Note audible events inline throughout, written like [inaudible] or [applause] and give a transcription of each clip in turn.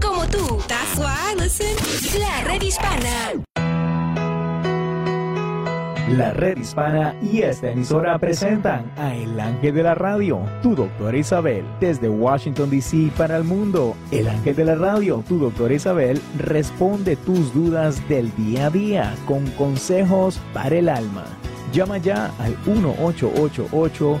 como tú. That's why. La red hispana. La red hispana y esta emisora presentan a El Ángel de la Radio, tu doctora Isabel, desde Washington, D.C. para el mundo. El Ángel de la Radio, tu doctora Isabel, responde tus dudas del día a día con consejos para el alma. Llama ya al 1888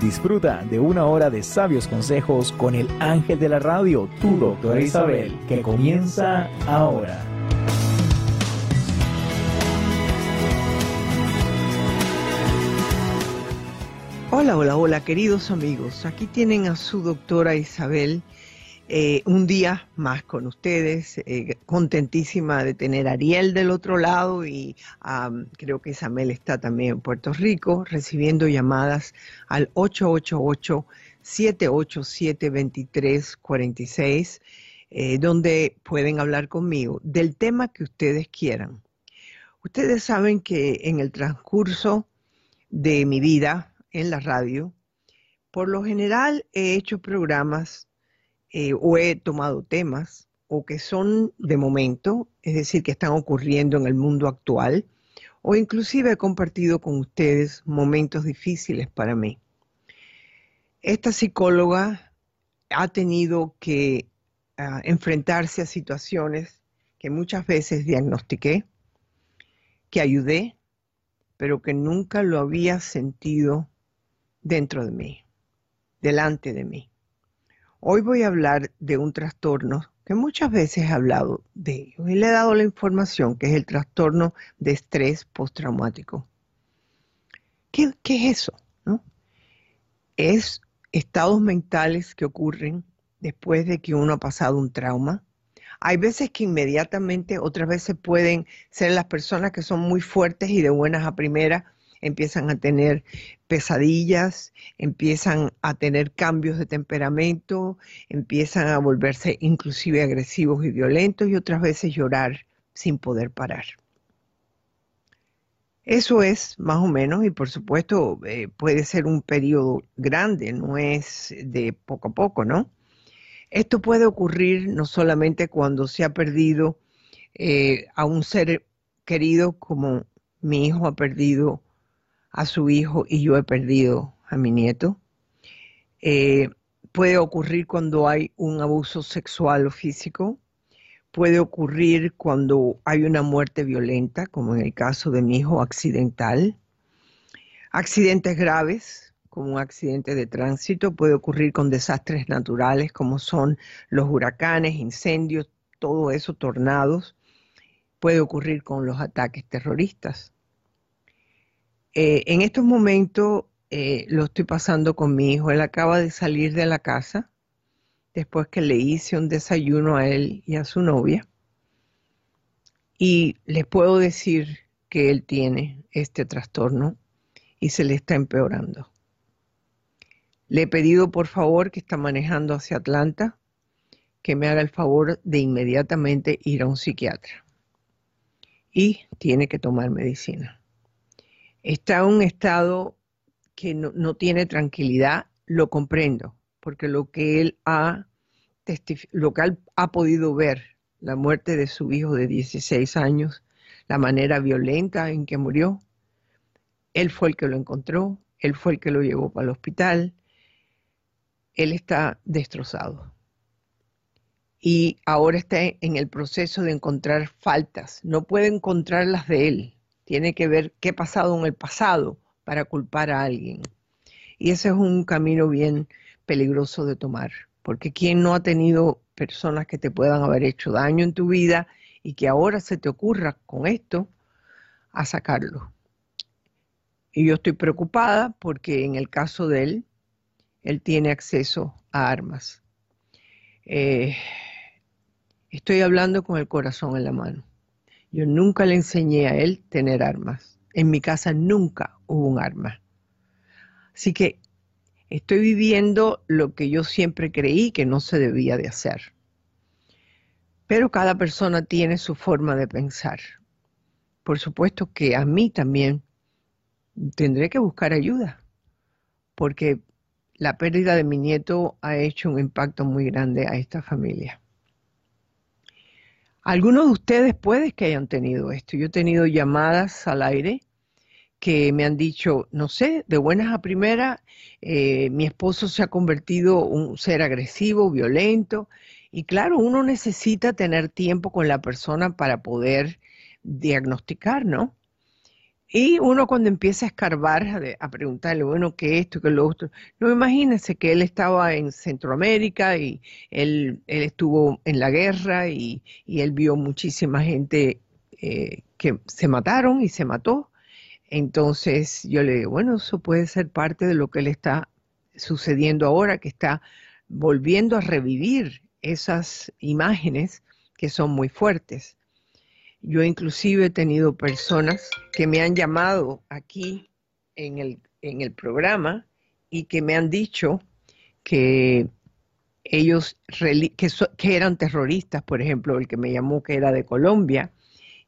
Disfruta de una hora de sabios consejos con el ángel de la radio, tu doctora Isabel, que comienza ahora. Hola, hola, hola, queridos amigos. Aquí tienen a su doctora Isabel. Eh, un día más con ustedes, eh, contentísima de tener a Ariel del otro lado y creo que Isabel está también en Puerto Rico recibiendo llamadas al 888-787-2346, eh, donde pueden hablar conmigo del tema que ustedes quieran. Ustedes saben que en el transcurso de mi vida en la radio, por lo general he hecho programas eh, o he tomado temas o que son de momento, es decir, que están ocurriendo en el mundo actual, o inclusive he compartido con ustedes momentos difíciles para mí. Esta psicóloga ha tenido que ah, enfrentarse a situaciones que muchas veces diagnostiqué, que ayudé, pero que nunca lo había sentido dentro de mí, delante de mí. Hoy voy a hablar de un trastorno que muchas veces he hablado de ello y le he dado la información, que es el trastorno de estrés postraumático. ¿Qué, es eso? Es estados mentales que ocurren después de que uno ha pasado un trauma. Hay veces que inmediatamente, otras veces pueden ser las personas que son muy fuertes y de buenas a primeras, empiezan a tener pesadillas, empiezan a tener cambios de temperamento, empiezan a volverse inclusive agresivos y violentos y otras veces llorar sin poder parar. Eso es más o menos, y por supuesto eh, puede ser un periodo grande, no es de poco a poco, ¿no? Esto puede ocurrir no solamente cuando se ha perdido eh, a un ser querido como mi hijo ha perdido a su hijo y yo he perdido a mi nieto. Eh, puede ocurrir cuando hay un abuso sexual o físico. Puede ocurrir cuando hay una muerte violenta, como en el caso de mi hijo accidental. Accidentes graves, como un accidente de tránsito. Puede ocurrir con desastres naturales, como son los huracanes, incendios, todo eso, tornados. Puede ocurrir con los ataques terroristas. Eh, en estos momentos eh, lo estoy pasando con mi hijo. Él acaba de salir de la casa después que le hice un desayuno a él y a su novia. Y les puedo decir que él tiene este trastorno y se le está empeorando. Le he pedido por favor que está manejando hacia Atlanta que me haga el favor de inmediatamente ir a un psiquiatra. Y tiene que tomar medicina está en un estado que no, tiene tranquilidad, lo comprendo, porque lo que él ha, lo que ha podido ver, la muerte de su hijo de 16 años, la manera violenta en que murió, él fue el que lo encontró, él fue el que lo llevó para el hospital, él está destrozado. Y ahora está en el proceso de encontrar faltas, no puede encontrar las de él, tiene que ver qué ha pasado en el pasado para culpar a alguien. Y ese es un camino bien peligroso de tomar, porque quien no ha tenido personas que te puedan haber hecho daño en tu vida y que ahora se te ocurra con esto a sacarlo. Y yo estoy preocupada porque en el caso de él, él tiene acceso a armas. Eh, estoy hablando con el corazón en la mano. Yo nunca le enseñé a él tener armas. En mi casa nunca hubo un arma. Así que estoy viviendo lo que yo siempre creí que no se debía de hacer. Pero cada persona tiene su forma de pensar. Por supuesto que a mí también tendré que buscar ayuda, porque la pérdida de mi nieto ha hecho un impacto muy grande a esta familia. Algunos de ustedes puede que hayan tenido esto. Yo he tenido llamadas al aire que me han dicho, no sé, de buenas a primeras, eh, mi esposo se ha convertido en un ser agresivo, violento, y claro, uno necesita tener tiempo con la persona para poder diagnosticar, ¿no? Y uno cuando empieza a escarbar, a, preguntarle, bueno, ¿qué esto, qué lo otro? No, imagínense que él estaba en Centroamérica y él, él estuvo en la guerra y, él vio muchísima gente eh, que se mataron y se mató. Entonces yo le digo, bueno, eso puede ser parte de lo que le está sucediendo ahora, que está volviendo a revivir esas imágenes que son muy fuertes. Yo inclusive he tenido personas que me han llamado aquí en el, en el programa y que me han dicho que ellos que, que, eran terroristas, por ejemplo, el que me llamó que era de Colombia,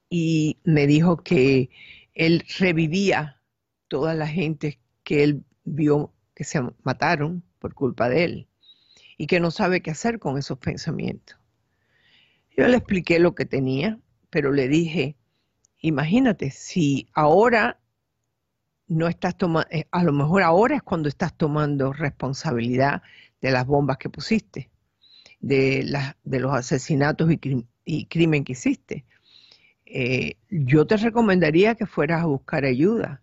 y me dijo que él revivía toda la gente que él vio que se mataron por culpa de él y que no sabe qué hacer con esos pensamientos. Yo le expliqué lo que tenía pero le dije, imagínate, si ahora no estás tomando, eh, a lo mejor ahora es cuando estás tomando responsabilidad de las bombas que pusiste, de, de los asesinatos y, crimen que hiciste. Eh, yo te recomendaría que fueras a buscar ayuda.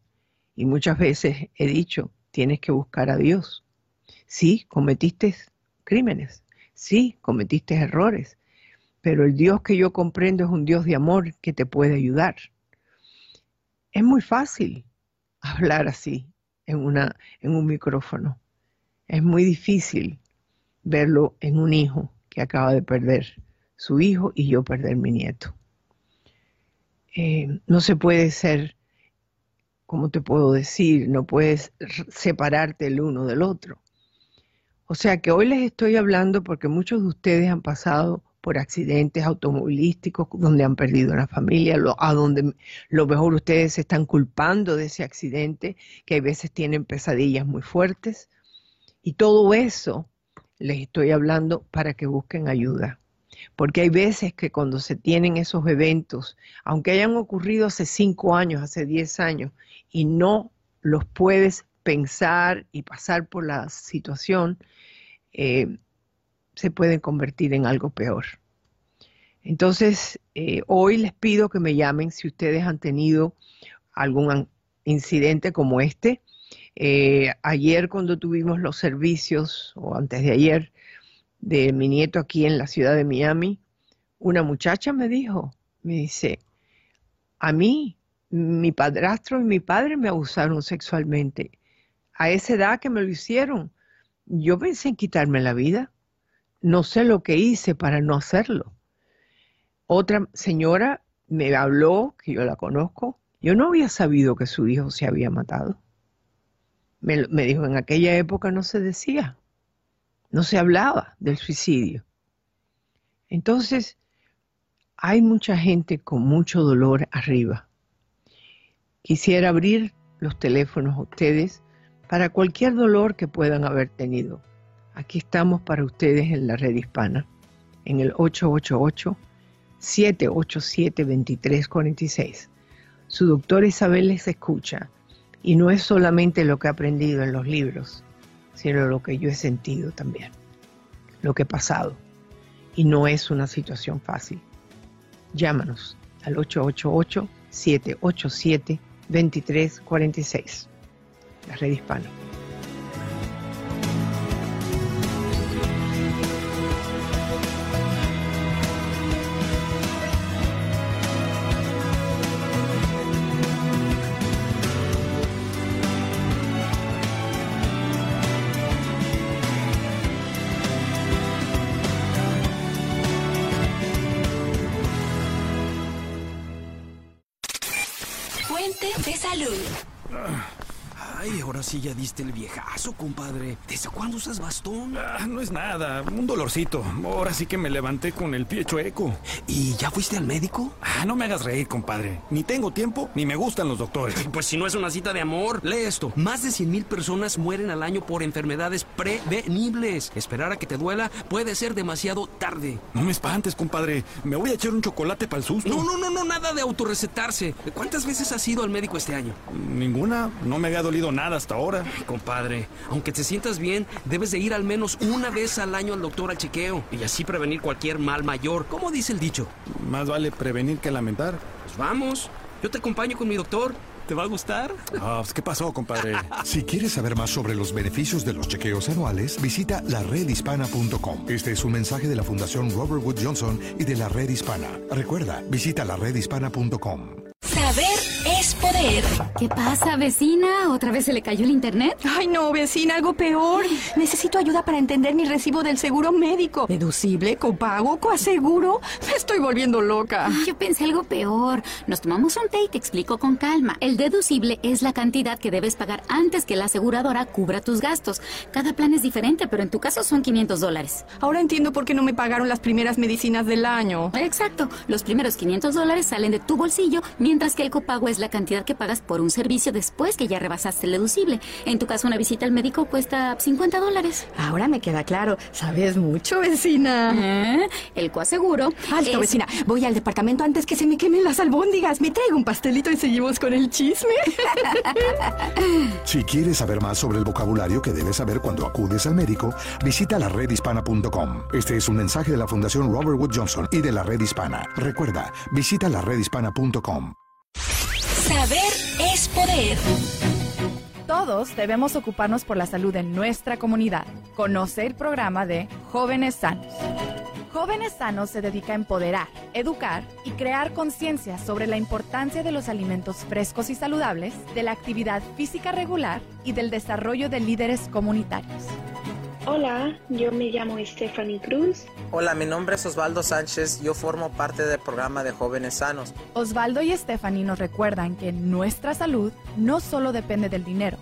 Y muchas veces he dicho, tienes que buscar a Dios. Sí, cometiste crímenes, sí, cometiste errores, pero el Dios que yo comprendo es un Dios de amor que te puede ayudar. Es muy fácil [laughs] hablar así en, una, en un micrófono. Es muy difícil verlo en un hijo que acaba de perder su hijo y yo perder mi nieto. Eh, no se puede ser, como te puedo decir? No puedes separarte el uno del otro. O sea que hoy les estoy hablando porque muchos de ustedes han pasado por accidentes automovilísticos donde han perdido una familia, a donde lo mejor ustedes se están culpando de ese accidente, que a veces tienen pesadillas muy fuertes. Y todo eso les estoy hablando para que busquen ayuda. Porque hay veces que cuando se tienen esos eventos, aunque hayan ocurrido hace cinco años, hace diez años, y no los puedes pensar y pasar por la situación, eh, se pueden convertir en algo peor. Entonces, eh, hoy les pido que me llamen si ustedes han tenido algún incidente como este. Eh, ayer cuando tuvimos los servicios, o antes de ayer, de mi nieto aquí en la ciudad de Miami, una muchacha me dijo, me dice, a mí, mi padrastro y mi padre me abusaron sexualmente. A esa edad que me lo hicieron, yo pensé en quitarme la vida no sé lo que hice para no hacerlo. Otra señora me habló, que yo la conozco, yo no había sabido que su hijo se había matado. Me, me dijo, en aquella época no se decía, no se hablaba del suicidio. Entonces, hay mucha gente con mucho dolor arriba. Quisiera abrir los teléfonos a ustedes para cualquier dolor que puedan haber tenido. Aquí estamos para ustedes en la red hispana, en el 888-787-2346. Su doctor Isabel les escucha y no es solamente lo que he aprendido en los libros, sino lo que yo he sentido también, lo que he pasado. Y no es una situación fácil. Llámanos al 888-787-2346, la red hispana. Sí ya viejazo, compadre. ¿Desde cuándo usas bastón? Ah, no es nada, un dolorcito. Ahora sí que me levanté con el pie chueco. ¿Y ya fuiste al médico? Ah, no me hagas reír, compadre. Ni tengo tiempo, ni me gustan los doctores. [laughs] Pues si no es una cita de amor, lee esto. Más de 100 mil personas mueren al año por enfermedades prevenibles. Esperar a que te duela puede ser demasiado tarde. No me espantes, compadre. Me voy a echar un chocolate para el susto. No, no, no, no, nada de autorrecetarse. ¿Cuántas veces has ido al médico este año? Ninguna. No me había dolido nada hasta ahora. Compadre, aunque te sientas bien, debes de ir al menos una vez al año al doctor al chequeo y así prevenir cualquier mal mayor. ¿Cómo dice el dicho? Más vale prevenir que lamentar. Pues vamos, yo te acompaño con mi doctor. ¿Te va a gustar? Ah, pues, ¿qué pasó, compadre? Si quieres saber más sobre los beneficios de los chequeos anuales, visita laredhispana.com. Este es un mensaje de la Fundación Robert Wood Johnson y de la Red Hispana. Recuerda, visita laredhispana.com. Saber es poder. ¿Qué pasa, vecina? ¿Otra vez se le cayó el internet? Ay, no, vecina, algo peor. Necesito ayuda para entender mi recibo del seguro médico. ¿Deducible, copago, coaseguro? Me estoy volviendo loca. Yo pensé algo peor. Nos tomamos un té y te explico con calma. El deducible es la cantidad que debes pagar antes que la aseguradora cubra tus gastos. Cada plan es diferente, pero en tu caso son 500 dólares. Ahora entiendo por qué no me pagaron las primeras medicinas del año. Exacto. Los primeros 500 dólares salen de tu bolsillo, mientras que el copago es la cantidad que pagas por un servicio después que ya rebasaste el deducible. En tu caso, una visita al médico cuesta 50 dólares. Ahora me queda claro. Sabes mucho, vecina. ¿Eh? El coaseguro. Alto, es- vecina. Voy al departamento antes que se me quemen las albóndigas. Me traigo un pastelito y seguimos con el chisme. [laughs] Si quieres saber más sobre el vocabulario que debes saber cuando acudes al médico, visita laredhispana.com. Este es un mensaje de la Fundación Robert Wood Johnson y de la Red Hispana. Recuerda, visita laredhispana.com. Saber es poder. Todos debemos ocuparnos por la salud de nuestra comunidad. Conoce el programa de Jóvenes Sanos. Jóvenes Sanos se dedica a empoderar, educar y crear conciencia sobre la importancia de los alimentos frescos y saludables, de la actividad física regular y del desarrollo de líderes comunitarios. Hola, yo me llamo Stephanie Cruz. Hola, mi nombre es Osvaldo Sánchez, yo formo parte del programa de Jóvenes Sanos. Osvaldo y Stephanie nos recuerdan que nuestra salud no solo depende del dinero,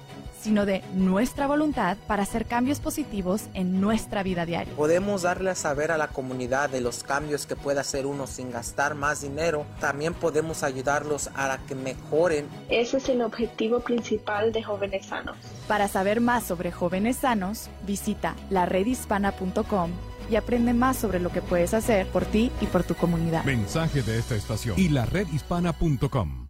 sino de nuestra voluntad para hacer cambios positivos en nuestra vida diaria. Podemos darle a saber a la comunidad de los cambios que puede hacer uno sin gastar más dinero. También podemos ayudarlos a que mejoren. Ese es el objetivo principal de Jóvenes Sanos. Para saber más sobre jóvenes sanos, visita laredhispana.com y aprende más sobre lo que puedes hacer por ti y por tu comunidad. Mensaje de esta estación y la redhispana.com.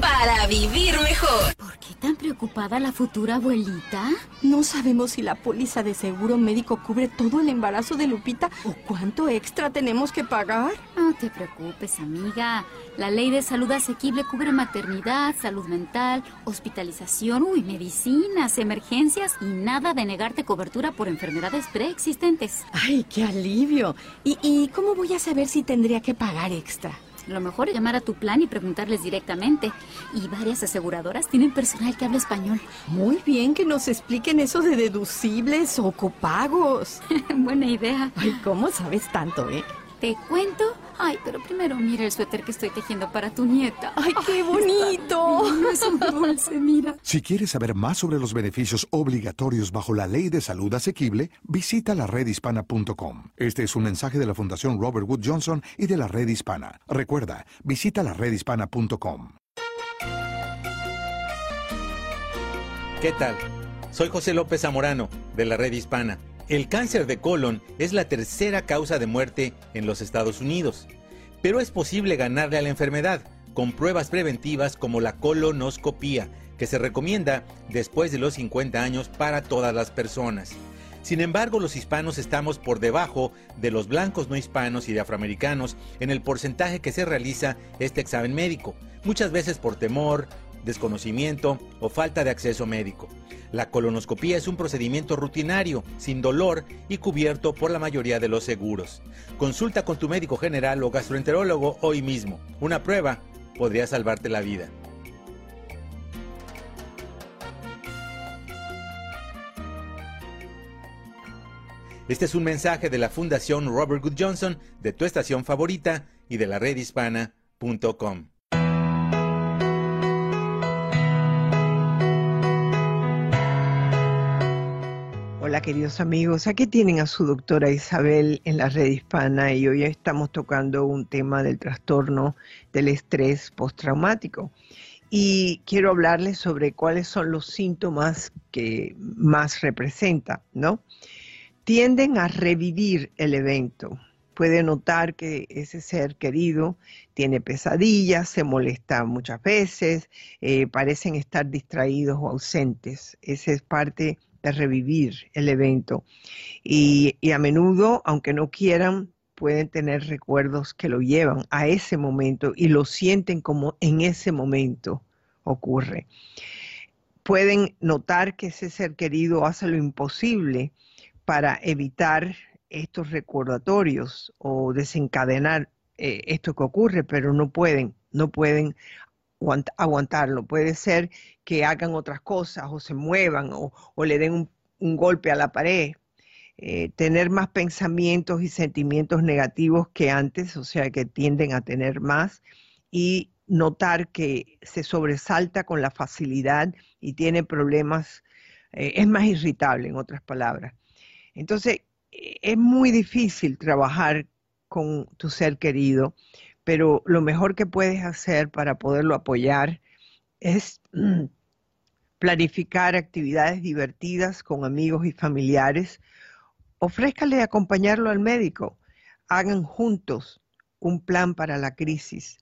Para vivir mejor. ¿Por qué tan preocupada la futura abuelita? No sabemos si la póliza de seguro médico cubre todo el embarazo de Lupita o cuánto extra tenemos que pagar. No te preocupes, amiga. La ley de salud asequible cubre maternidad, salud mental, hospitalización, uy, medicinas, emergencias y nada de negarte cobertura por enfermedades preexistentes. Ay, qué alivio. ¿Y, y cómo voy a saber si tendría que pagar extra? Lo mejor es llamar a tu plan y preguntarles directamente. Y varias aseguradoras tienen personal que habla español. Muy bien que nos expliquen eso de deducibles o copagos. [laughs] Buena idea. Ay, ¿cómo sabes tanto, eh? ¿Te cuento? Ay, pero primero mira el suéter que estoy tejiendo para tu nieta. ¡Ay, qué bonito! No es un dulce, mira. Si quieres saber más sobre los beneficios obligatorios bajo la ley de salud asequible, visita laredhispana.com. Este es un mensaje de la Fundación Robert Wood Johnson y de la Red Hispana. Recuerda, visita laredhispana.com. ¿Qué tal? Soy José López Zamorano, de la Red Hispana. El cáncer de colon es la tercera causa de muerte en los Estados Unidos, pero es posible ganarle a la enfermedad con pruebas preventivas como la colonoscopía, que se recomienda después de los 50 años para todas las personas. Sin embargo, los hispanos estamos por debajo de los blancos no hispanos y de afroamericanos en el porcentaje que se realiza este examen médico, muchas veces por temor, desconocimiento o falta de acceso médico. La colonoscopía es un procedimiento rutinario, sin dolor y cubierto por la mayoría de los seguros. Consulta con tu médico general o gastroenterólogo hoy mismo. Una prueba podría salvarte la vida. Este es un mensaje de la Fundación Robert Good Johnson, de tu estación favorita y de la redhispana.com. Queridos amigos, aquí tienen a su doctora Isabel en la red hispana y hoy estamos tocando un tema del trastorno del estrés postraumático. Y quiero hablarles sobre cuáles son los síntomas que más representa, ¿no? Tienden a revivir el evento. Puede notar que ese ser querido tiene pesadillas, se molesta muchas veces, eh, parecen estar distraídos o ausentes. Esa es parte revivir el evento. Y, a menudo, aunque no quieran, pueden tener recuerdos que lo llevan a ese momento y lo sienten como en ese momento ocurre. Pueden notar que ese ser querido hace lo imposible para evitar estos recordatorios o desencadenar eh, esto que ocurre, pero no pueden, no pueden aguantarlo. Puede ser que hagan otras cosas o se muevan o, le den un, golpe a la pared. Eh, tener más pensamientos y sentimientos negativos que antes, o sea, que tienden a tener más y notar que se sobresalta con la facilidad y tiene problemas, eh, es más irritable, en otras palabras. Entonces, eh, es muy difícil trabajar con tu ser querido pero lo mejor que puedes hacer para poderlo apoyar es mm, planificar actividades divertidas con amigos y familiares. Ofrézcale acompañarlo al médico. Hagan juntos un plan para la crisis.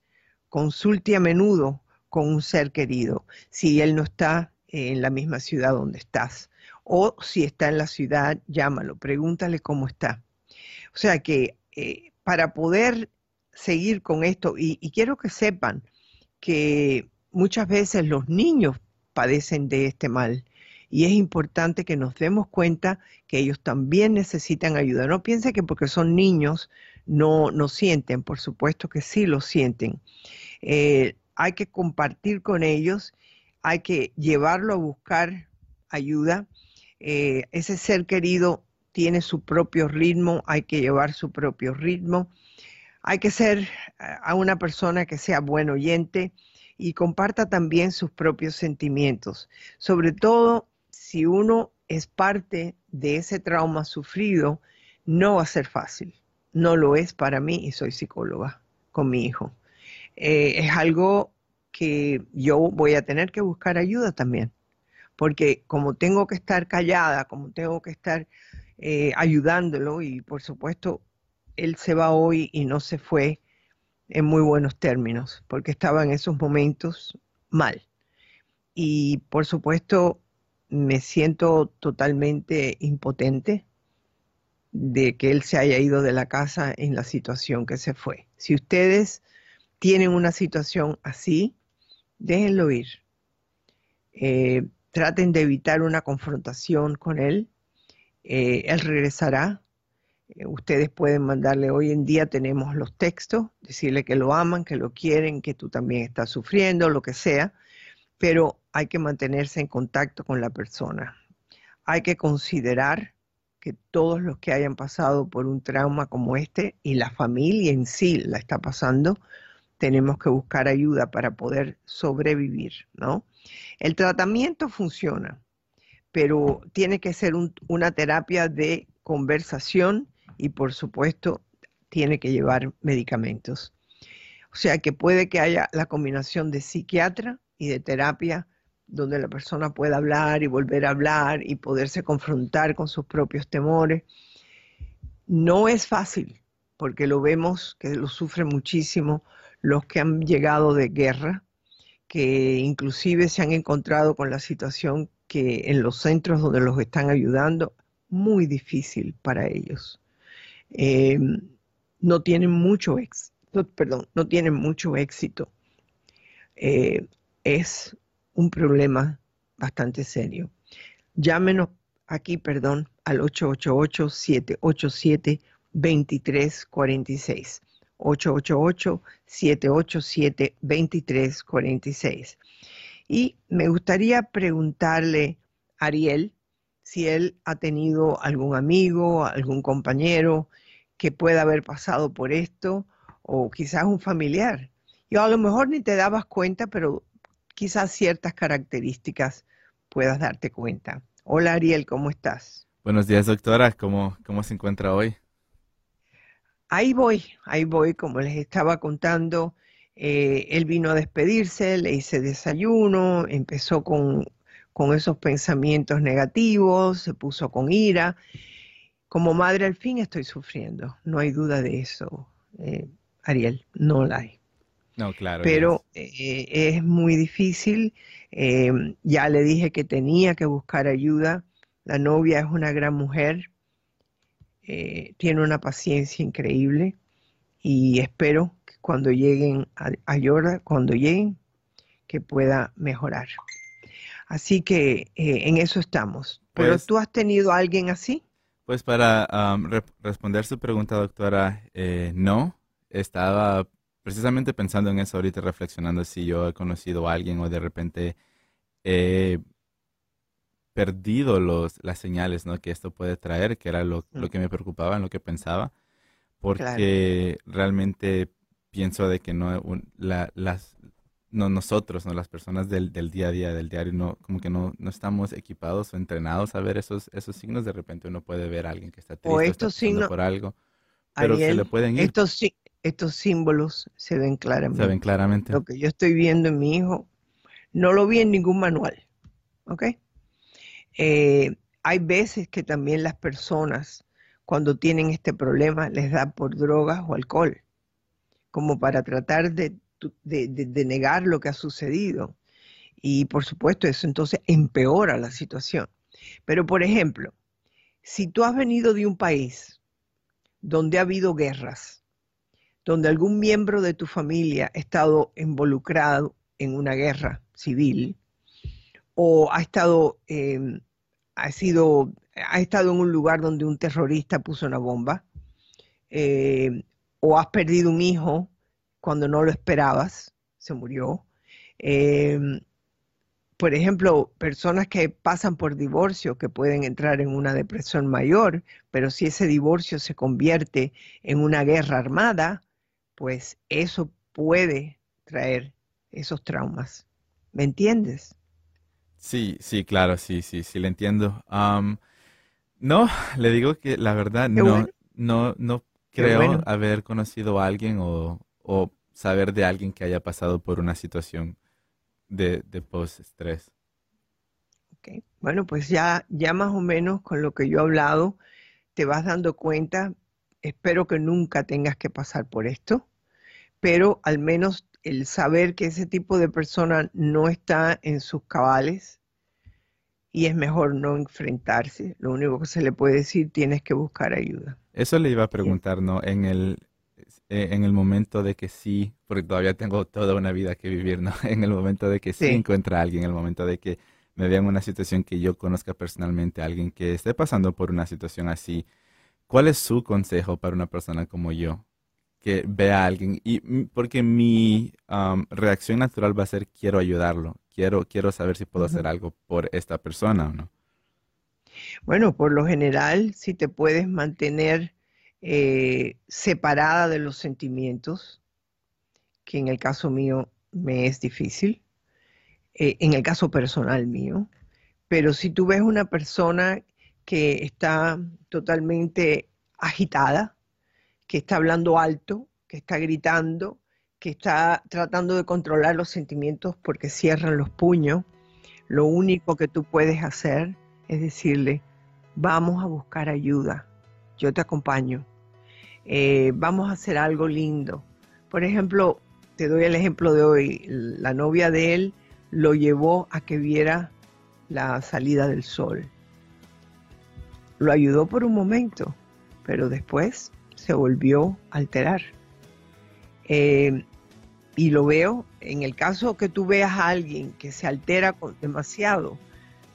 Consulte a menudo con un ser querido si él no está en la misma ciudad donde estás. O si está en la ciudad, llámalo, pregúntale cómo está. O sea que eh, para poder seguir con esto y, quiero que sepan que muchas veces los niños padecen de este mal y es importante que nos demos cuenta que ellos también necesitan ayuda. No piense que porque son niños no, no sienten, por supuesto que sí lo sienten. Eh, hay que compartir con ellos, hay que llevarlo a buscar ayuda. Eh, ese ser querido tiene su propio ritmo, hay que llevar su propio ritmo. Hay que ser eh, a una persona que sea buen oyente y comparta también sus propios sentimientos, sobre todo si uno es parte de ese trauma sufrido, no va a ser fácil. No lo es para mí y soy psicóloga con mi hijo. Eh, es algo que yo voy a tener que buscar ayuda también, porque como tengo que estar callada, como tengo que estar eh, ayudándolo y por supuesto él se va hoy y no se fue en muy buenos términos, porque estaba en esos momentos mal. Y por supuesto me siento totalmente impotente de que él se haya ido de la casa en la situación que se fue. Si ustedes tienen una situación así, déjenlo ir. Eh, traten de evitar una confrontación con él. Eh, él regresará ustedes pueden mandarle, hoy en día tenemos los textos, decirle que lo aman, que lo quieren, que tú también estás sufriendo, lo que sea, pero hay que mantenerse en contacto con la persona. Hay que considerar que todos los que hayan pasado por un trauma como este y la familia en sí la está pasando, tenemos que buscar ayuda para poder sobrevivir, ¿no? El tratamiento funciona, pero tiene que ser una terapia de conversación y por supuesto tiene que llevar medicamentos. O sea que puede que haya la combinación de psiquiatra y de terapia donde la persona pueda hablar y volver a hablar y poderse confrontar con sus propios temores. No es fácil, porque lo vemos que lo sufren muchísimo los que han llegado de guerra, que inclusive se han encontrado con la situación que en los centros donde los están ayudando, muy difícil para ellos. Eh, no tienen mucho éxito, perdón, no tienen mucho éxito. Eh, es un problema bastante serio. Llámenos aquí, perdón, al 888-787-2346. 888-787-2346. Y me gustaría preguntarle, Ariel, si él ha tenido algún amigo, algún compañero que pueda haber pasado por esto, o quizás un familiar. Y a lo mejor ni te dabas cuenta, pero quizás ciertas características puedas darte cuenta. Hola Ariel, ¿cómo estás? Buenos días, doctora. ¿Cómo, cómo se encuentra hoy? Ahí voy, ahí voy, como les estaba contando. Eh, él vino a despedirse, le hice desayuno, empezó con, con esos pensamientos negativos, se puso con ira. Como madre al fin estoy sufriendo, no hay duda de eso, eh, Ariel, no la hay. No, claro. Pero eh, es muy difícil. ya le dije que tenía que buscar ayuda. La novia es una gran mujer, tiene una paciencia increíble y espero que cuando lleguen a, a cuando lleguen, que pueda mejorar. Así que eh, en eso estamos. ¿Pero pues tú has tenido a alguien así? Pues para responder su pregunta, doctora, eh, no. Estaba precisamente pensando en eso ahorita, reflexionando si yo he conocido a alguien o de repente he perdido los, las señales ¿no? que esto puede traer, que era lo, lo que me preocupaba, en lo que pensaba porque realmente pienso de que no las no nosotros no las personas del, del, día a día del diario no como que no, no estamos equipados o entrenados a ver esos esos signos. De repente uno puede ver a alguien que está triste o estos signos, por algo pero se le pueden ir. estos estos símbolos se ven claramente. Se ven claramente. Lo que yo estoy viendo en mi hijo no lo vi en ningún manual ¿ok? Eh, hay veces que también las personas cuando tienen este problema les da por drogas o alcohol, como para tratar de, negar lo que ha sucedido. Y por supuesto eso entonces empeora la situación. Pero por ejemplo, si tú has venido de un país donde ha habido guerras, donde algún miembro de tu familia ha estado involucrado en una guerra civil, o ha estado, eh, ha sido has estado en un lugar donde un terrorista puso una bomba, eh, o has perdido un hijo cuando no lo esperabas, se murió. Eh, por ejemplo, personas que pasan por divorcio, que pueden entrar en una depresión mayor, pero si ese divorcio se convierte en una guerra armada, pues eso puede traer esos traumas. ¿Me entiendes? Sí, sí, claro, sí, sí, sí, le entiendo. No, le digo que la verdad no, no, no creo haber conocido a alguien o, saber de alguien que haya pasado por una situación de, de post-estrés. Okay. Bueno, pues ya, ya más o menos con lo que yo he hablado, te vas dando cuenta, espero que nunca tengas que pasar por esto, pero al menos el saber que ese tipo de persona no está en sus cabales, y es mejor no enfrentarse. Lo único que se le puede decir, tienes que buscar ayuda. Eso le iba a preguntar, ¿no? En el, eh, en el momento de que sí, porque todavía tengo toda una vida que vivir, ¿no? [laughs] En el momento de que sí, encuentra a alguien, en el momento de que me vea en una situación que yo conozca personalmente a alguien que esté pasando por una situación así, ¿cuál es su consejo para una persona como yo? Que vea a alguien, y porque mi reacción natural va a ser quiero ayudarlo, quiero, quiero saber si puedo hacer algo por esta persona o no. Bueno, por lo general, si te puedes mantener eh, separada de los sentimientos, que en el caso mío me es difícil, eh, en el caso personal mío, pero si tú ves una persona que está totalmente agitada, que está hablando alto, que está gritando, que está tratando de controlar los sentimientos porque cierran los puños, lo único que tú puedes hacer es decirle, vamos a buscar ayuda, yo te acompaño, eh, vamos a hacer algo lindo. Por ejemplo, te doy el ejemplo de hoy, la novia de él lo llevó a que viera la salida del sol. Lo ayudó por un momento, pero después se volvió a alterar. Eh, y lo veo, en el caso que tú veas a alguien que se altera demasiado,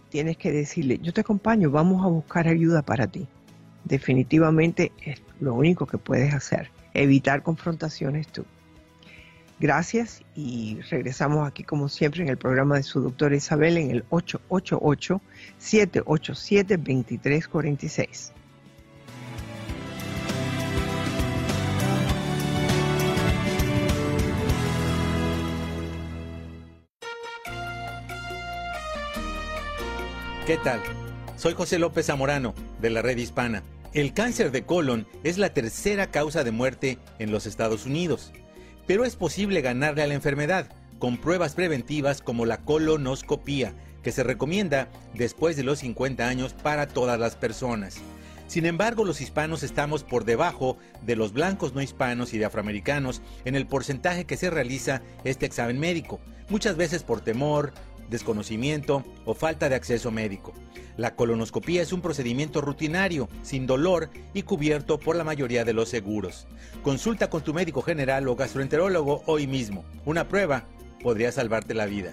tienes que decirle, yo te acompaño, vamos a buscar ayuda para ti. Definitivamente es lo único que puedes hacer, evitar confrontaciones tú. Gracias y regresamos aquí como siempre en el programa de su doctora Isabel en el 888-787-2346. ¿Qué tal? Soy José López Zamorano de la red hispana. El cáncer de colon es la tercera causa de muerte en los Estados Unidos, pero es posible ganarle a la enfermedad con pruebas preventivas como la colonoscopía, que se recomienda después de los 50 años para todas las personas. Sin embargo, los hispanos estamos por debajo de los blancos no hispanos y de afroamericanos en el porcentaje que se realiza este examen médico, muchas veces por temor, desconocimiento o falta de acceso médico. La colonoscopía es un procedimiento rutinario, sin dolor y cubierto por la mayoría de los seguros. Consulta con tu médico general o gastroenterólogo hoy mismo. Una prueba podría salvarte la vida.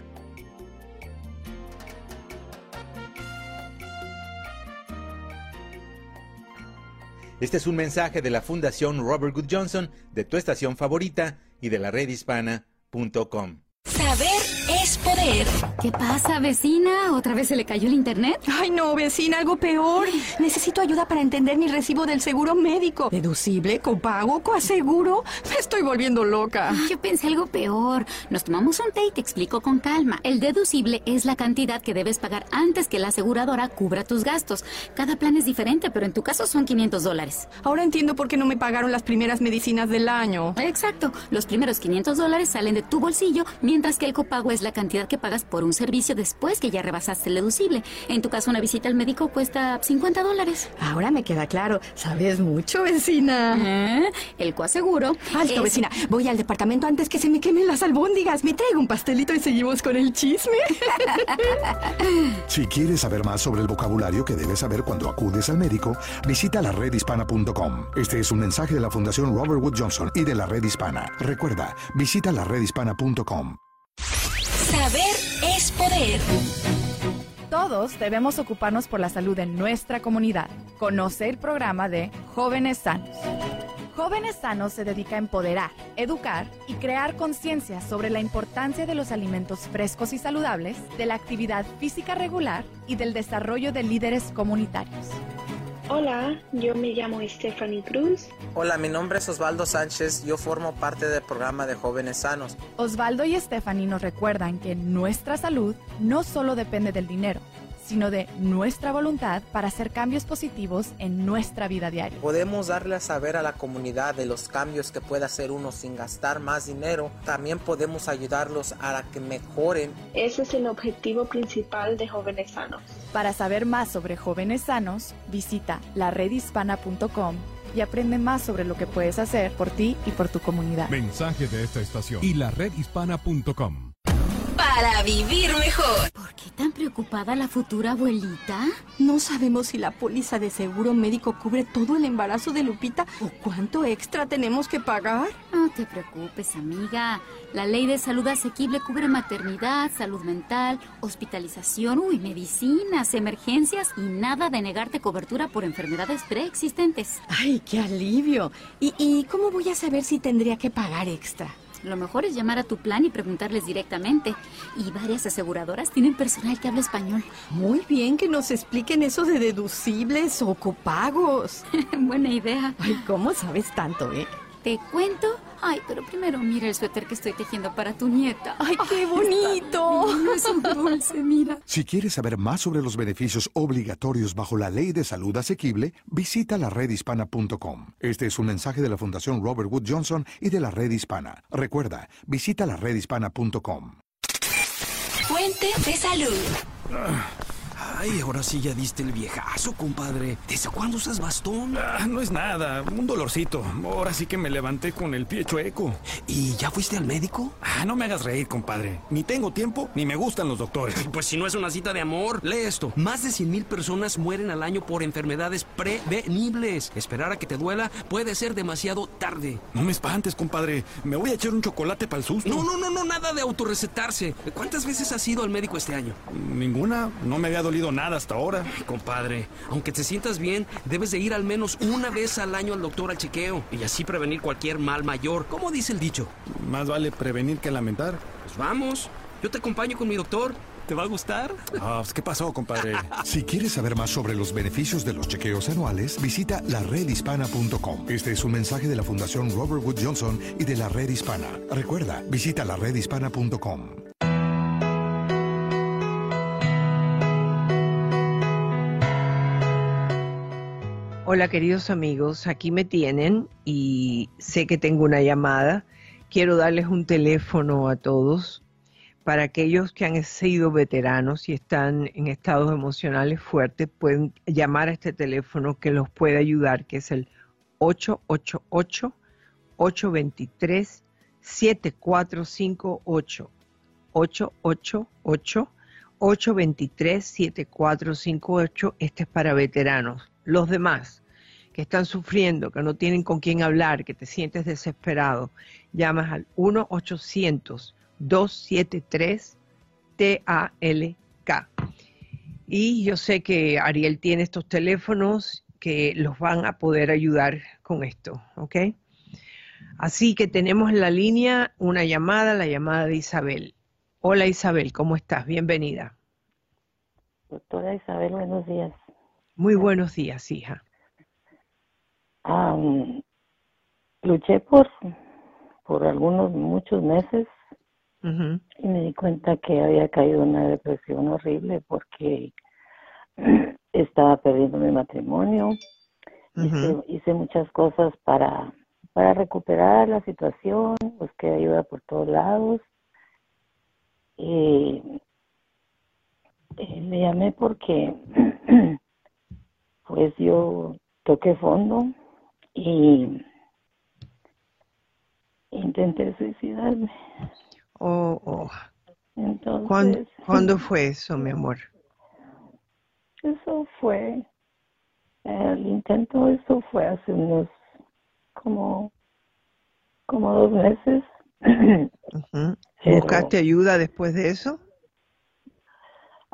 Este es un mensaje de la Fundación Robert Good Johnson, de tu estación favorita y de la redhispana.com. Saber es poder. ¿Qué pasa, vecina? ¿Otra vez se le cayó el internet? Ay, no, vecina, algo peor. Necesito ayuda para entender mi recibo del seguro médico. ¿Deducible? ¿Copago? ¿Coaseguro? Me estoy volviendo loca. Yo pensé algo peor. Nos tomamos un té y te explico con calma. El deducible es la cantidad que debes pagar antes que la aseguradora cubra tus gastos. Cada plan es diferente, pero en tu caso son 500 dólares. Ahora entiendo por qué no me pagaron las primeras medicinas del año. Exacto. Los primeros 500 dólares salen de tu bolsillo, mientras que el copago es la cantidad que pagas por un servicio después que ya rebasaste el deducible. En tu caso, una visita al médico cuesta 50 dólares. Ahora me queda claro. Sabes mucho, vecina. ¿Eh? El coaseguro. Alto, es- vecina. Voy al departamento antes que se me quemen las albóndigas. Me traigo un pastelito y seguimos con el chisme. [laughs] Si quieres saber más sobre el vocabulario que debes saber cuando acudes al médico, visita la redhispana.com. Este es un mensaje de la Fundación Robert Wood Johnson y de la Red Hispana. Recuerda, visita la redhispana.com. Saber es poder. Todos debemos ocuparnos por la salud de nuestra comunidad. Conoce el programa de Jóvenes Sanos. Jóvenes Sanos se dedica a empoderar, educar y crear conciencia sobre la importancia de los alimentos frescos y saludables, de la actividad física regular y del desarrollo de líderes comunitarios. Hola, yo me llamo Stephanie Cruz. Hola, mi nombre es Osvaldo Sánchez, yo formo parte del programa de Jóvenes Sanos. Osvaldo y Stephanie nos recuerdan que nuestra salud no solo depende del dinero, sino de nuestra voluntad para hacer cambios positivos en nuestra vida diaria. Podemos darle a saber a la comunidad de los cambios que puede hacer uno sin gastar más dinero. También podemos ayudarlos a que mejoren. Ese es el objetivo principal de Jóvenes Sanos. Para saber más sobre jóvenes sanos, visita laredhispana.com y aprende más sobre lo que puedes hacer por ti y por tu comunidad. Mensaje de esta estación y la redhispana.com. Para vivir mejor. ¿Por qué tan preocupada la futura abuelita? No sabemos si la póliza de seguro médico cubre todo el embarazo de Lupita o cuánto extra tenemos que pagar. No te preocupes, amiga. La ley de salud asequible cubre maternidad, salud mental, hospitalización, uy, medicinas, emergencias y nada de negarte cobertura por enfermedades preexistentes. Ay, qué alivio. ¿Y, y cómo voy a saber si tendría que pagar extra? Lo mejor es llamar a tu plan y preguntarles directamente. Y varias aseguradoras tienen personal que habla español. Muy bien que nos expliquen eso de deducibles o copagos. [laughs] Buena idea. Ay, ¿cómo sabes tanto, eh? ¿Te cuento? Ay, pero primero mira el suéter que estoy tejiendo para tu nieta. ¡Ay, qué bonito! Es un dulce, mira. Si quieres saber más sobre los beneficios obligatorios bajo la ley de salud asequible, visita la redhispana.com. Este es un mensaje de la Fundación Robert Wood Johnson y de la Red Hispana. Recuerda, visita la redhispana.com. Fuente de salud. Ay, ahora sí ya diste el viejazo, compadre. ¿Desde cuándo usas bastón? Ah, no es nada, un dolorcito. Ahora sí que me levanté con el pie chueco. ¿Y ya fuiste al médico? Ah, no me hagas reír, compadre. Ni tengo tiempo, ni me gustan los doctores. Pues si no es una cita de amor, lee esto. Más de 100 mil personas mueren al año por enfermedades prevenibles. Esperar a que te duela puede ser demasiado tarde. No me espantes, compadre. Me voy a echar un chocolate para el susto. No, no, no, no, nada de autorrecetarse. ¿Cuántas veces has ido al médico este año? Ninguna. No me había dolido nada hasta ahora. Ay, compadre, aunque te sientas bien, debes de ir al menos una vez al año al doctor al chequeo y así prevenir cualquier mal mayor. ¿Cómo dice el dicho? Más vale prevenir que lamentar. Pues vamos, yo te acompaño con mi doctor. ¿Te va a gustar? Ah, pues, ¿qué pasó, compadre? [laughs] Si quieres saber más sobre los beneficios de los chequeos anuales, visita la redhispana.com. Este es un mensaje de la Fundación Robert Wood Johnson y de la Red Hispana. Recuerda, visita la redhispana.com. Hola queridos amigos, aquí me tienen y sé que tengo una llamada. Quiero darles un teléfono a todos para aquellos que han sido veteranos y están en estados emocionales fuertes, pueden llamar a este teléfono que los puede ayudar, que es el 888-823-7458. 888-823-7458. Este es para veteranos. Los demás que están sufriendo, que no tienen con quién hablar, que te sientes desesperado, llamas al 1-800-273-TALK. Y yo sé que Ariel tiene estos teléfonos que los van a poder ayudar con esto, ¿ok? Así que tenemos en la línea una llamada, la llamada de Isabel. Hola Isabel, ¿cómo estás? Bienvenida. Doctora Isabel, buenos días. Muy buenos días, hija. luché por, por algunos, muchos meses y me di cuenta que había caído en una depresión horrible porque [clears throat] estaba perdiendo mi matrimonio. hice, muchas cosas para, para recuperar la situación, busqué ayuda por todos lados. Y, me llamé porque [clears throat] [clears throat] pues yo toqué fondo y intenté suicidarme. Oh, oh. Entonces, ¿Cuándo, ¿Cuándo fue eso, mi amor? Eso fue, el intento, eso fue hace unos como, como dos meses. [clears throat] ¿Buscaste ayuda después de eso?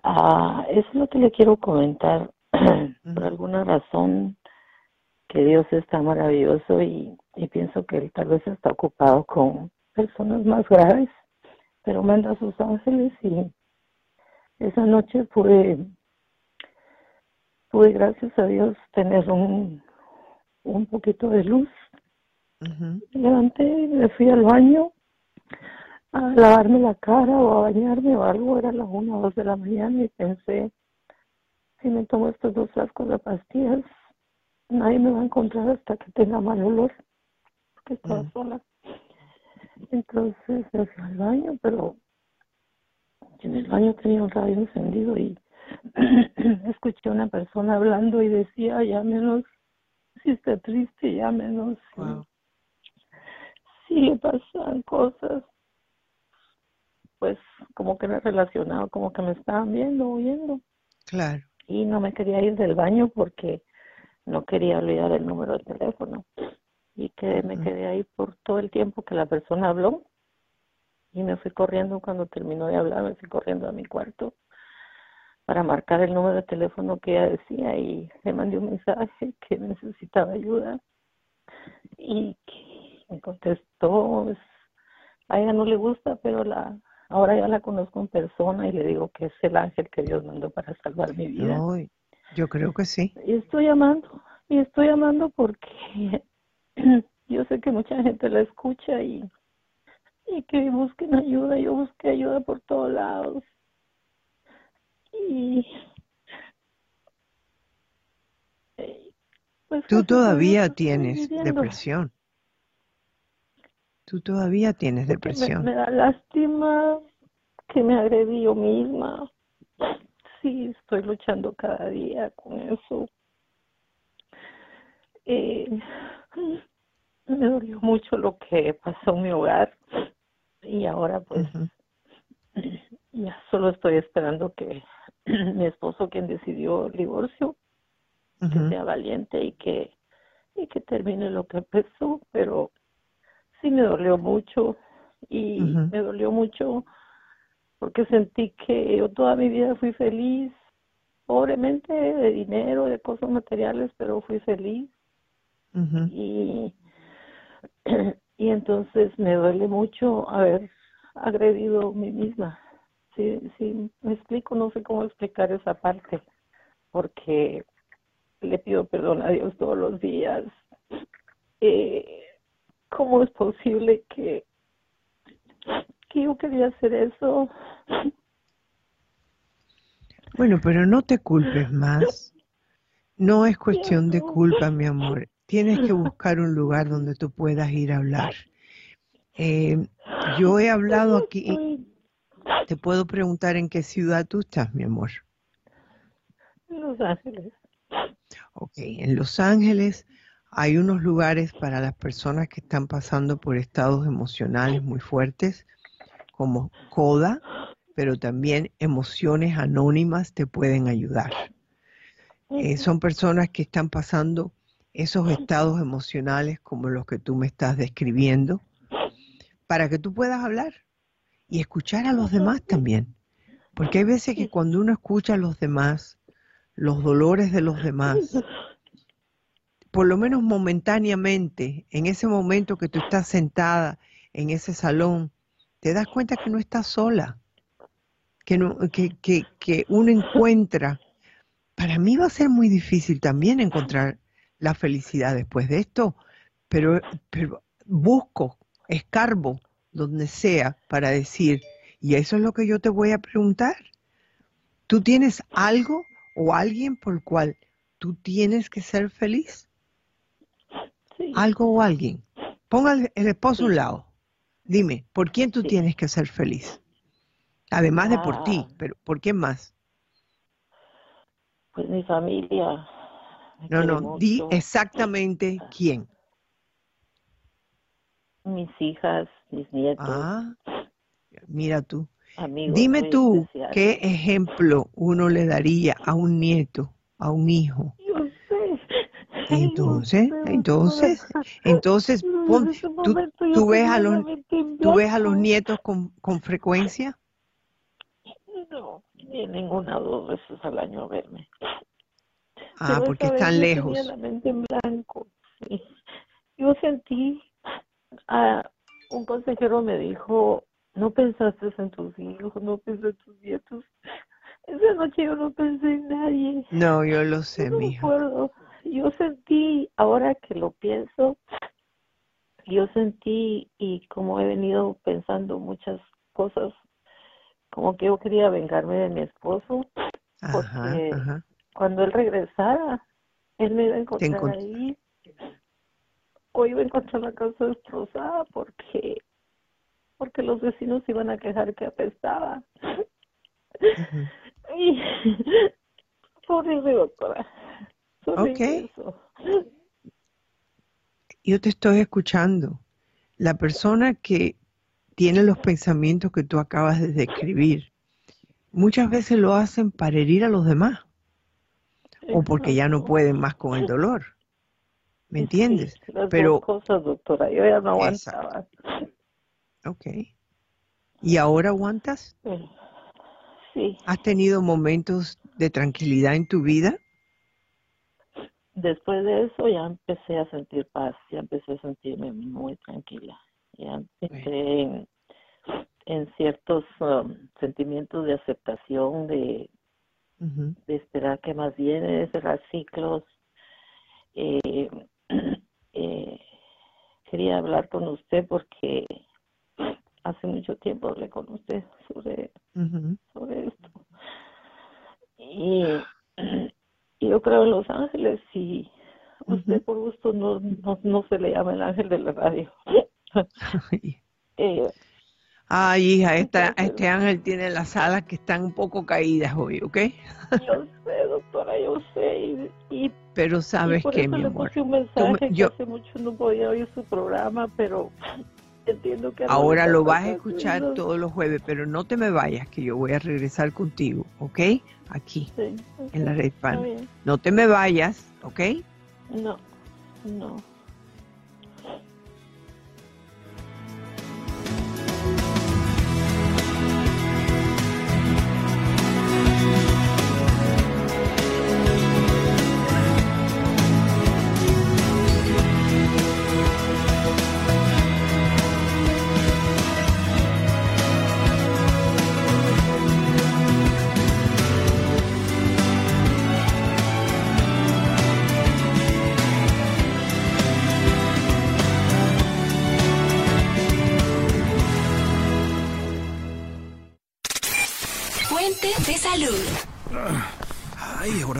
Ah, eso es lo que le quiero comentar. [clears throat] Por alguna razón, que Dios está maravilloso y, y pienso que Él tal vez está ocupado con personas más graves, pero manda a sus ángeles y esa noche pude pude, gracias a Dios, tener un, un poquito de luz. Me levanté y me fui al baño a lavarme la cara o a bañarme o algo. Era las una o dos de la mañana y pensé, si me tomo estos dos frascos de pastillas, nadie me va a encontrar hasta que tenga mal olor, porque estaba sola. Entonces me fui al baño, pero en el baño tenía un radio encendido y [clears throat] escuché a una persona hablando y decía, ya menos, si está triste, ya menos, si, le pasan cosas, pues como que era relacionado, como que me estaban viendo, oyendo. Claro. Y no me quería ir del baño porque no quería olvidar el número de teléfono. Y que me quedé ahí por todo el tiempo que la persona habló. Y me fui corriendo cuando terminó de hablar, me fui corriendo a mi cuarto para marcar el número de teléfono que ella decía y le mandé un mensaje [laughs] que necesitaba ayuda y que me contestó pues, a ella no le gusta pero la ahora ya la conozco en persona y le digo que es el ángel que Dios mandó para salvar mi vida. Yo creo que sí. Y estoy llamando y estoy llamando porque [clears throat] yo sé que mucha gente la escucha y y que busquen ayuda yo busqué ayuda por todos lados. Y pues Tú todavía tienes depresión. Tú todavía tienes depresión. Me, da lástima que me agredí yo misma. Sí, estoy luchando cada día con eso. Eh, me dolió mucho lo que pasó en mi hogar y ahora pues ya solo estoy esperando que [clears throat] mi esposo quien decidió el divorcio, que sea valiente y que y que termine lo que empezó, pero sí me dolió mucho y me dolió mucho porque sentí que yo toda mi vida fui feliz, pobremente de dinero, de cosas materiales, pero fui feliz. Y [clears throat] y entonces me duele mucho haber agredido a mí misma sí, sí, me explico, no sé cómo explicar esa parte, porque le pido perdón a Dios todos los días. Eh, ¿Cómo es posible que, que yo quería hacer eso? Bueno, pero no te culpes más. No es cuestión de culpa, mi amor. Tienes que buscar un lugar donde tú puedas ir a hablar. Eh, yo he hablado aquí. Te puedo preguntar en qué ciudad tú estás, mi amor. En Los Ángeles. Ok, en Los Ángeles hay unos lugares para las personas que están pasando por estados emocionales muy fuertes, como CODA, pero también emociones anónimas te pueden ayudar. Eh, son personas que están pasando esos estados emocionales como los que tú me estás describiendo, para que tú puedas hablar y escuchar a los demás también. Porque hay veces que cuando uno escucha a los demás, los dolores de los demás, [laughs] por lo menos momentáneamente, en ese momento que tú estás sentada en ese salón, te das cuenta que no estás sola, que, no, que, que, uno encuentra. Para mí va a ser muy difícil también encontrar la felicidad después de esto, pero, pero busco, escarbo donde sea para decir, y eso es lo que yo te voy a preguntar. ¿Tú tienes algo o alguien por el cual tú tienes que ser feliz? Algo o alguien. Ponga el, el esposo a un lado. Dime, ¿por quién tú tienes que ser feliz? Además de por ti, Ah. pero ¿por quién más? Pues mi familia. No, no, di exactamente [laughs] quién. Mis hijas, mis nietos, Ah, mira tú. amigos. Dime tú, especiales. ¿qué ejemplo uno le daría a un nieto, a un hijo? Yo. Entonces, entonces, entonces, pon- tú, tú ves a los, tú ves a los nietos con, con frecuencia. No, ni ninguna dos veces al año a verme. Ah, Pero porque están lejos. Tenía la mente en blanco. sí. Yo sentí, ah, un consejero me dijo, no pensaste en tus hijos, no pensaste en tus nietos. Esa noche yo no pensé en nadie. No, yo lo sé, No me mija. acuerdo. Yo sentí, ahora que lo pienso, yo sentí y como he venido pensando muchas cosas, como que yo quería vengarme de mi esposo, porque ajá. cuando él regresara, él me iba a encontrar encont- ahí, o iba a encontrar la casa destrozada porque porque los vecinos iban a quejar que apestaba. [laughs] Y [laughs] fue horrible, doctora. Fue horrible Ok. eso. Yo te estoy escuchando. La persona que tiene los pensamientos que tú acabas de describir, muchas veces lo hacen para herir a los demás o porque ya no pueden más con el dolor. ¿Me entiendes? Sí, las Pero, cosas, doctora. Yo ya no Exacto. aguantaba. ok. ¿Y ahora aguantas? Sí. ¿Has tenido momentos de tranquilidad en tu vida? Después de eso ya empecé a sentir paz, ya empecé a sentirme muy tranquila. Ya entré en, en ciertos um, sentimientos de aceptación, de, de esperar que más viene, de cerrar ciclos. Eh, [clears throat] eh, quería hablar con usted porque hace mucho tiempo hablé con usted sobre, sobre esto. Y [clears throat] [clears throat] yo creo en Los Ángeles y usted por gusto no, no, no se le llama el ángel de la radio. [laughs] Eh, Ay, hija, esta, este ángel tiene las alas que están un poco caídas hoy, ¿ok? yo sé, doctora, yo sé. Y, y, Pero y sabes por qué, eso mi le amor. puse un Tú me- mensaje que yo- hace mucho no podía oír su programa, pero entiendo que no Ahora lo vas a escuchar todos los jueves, pero no te me vayas, que yo voy a regresar contigo, ¿ok? Aquí, Sí, en la red bien. No te me vayas, ¿ok? No, no.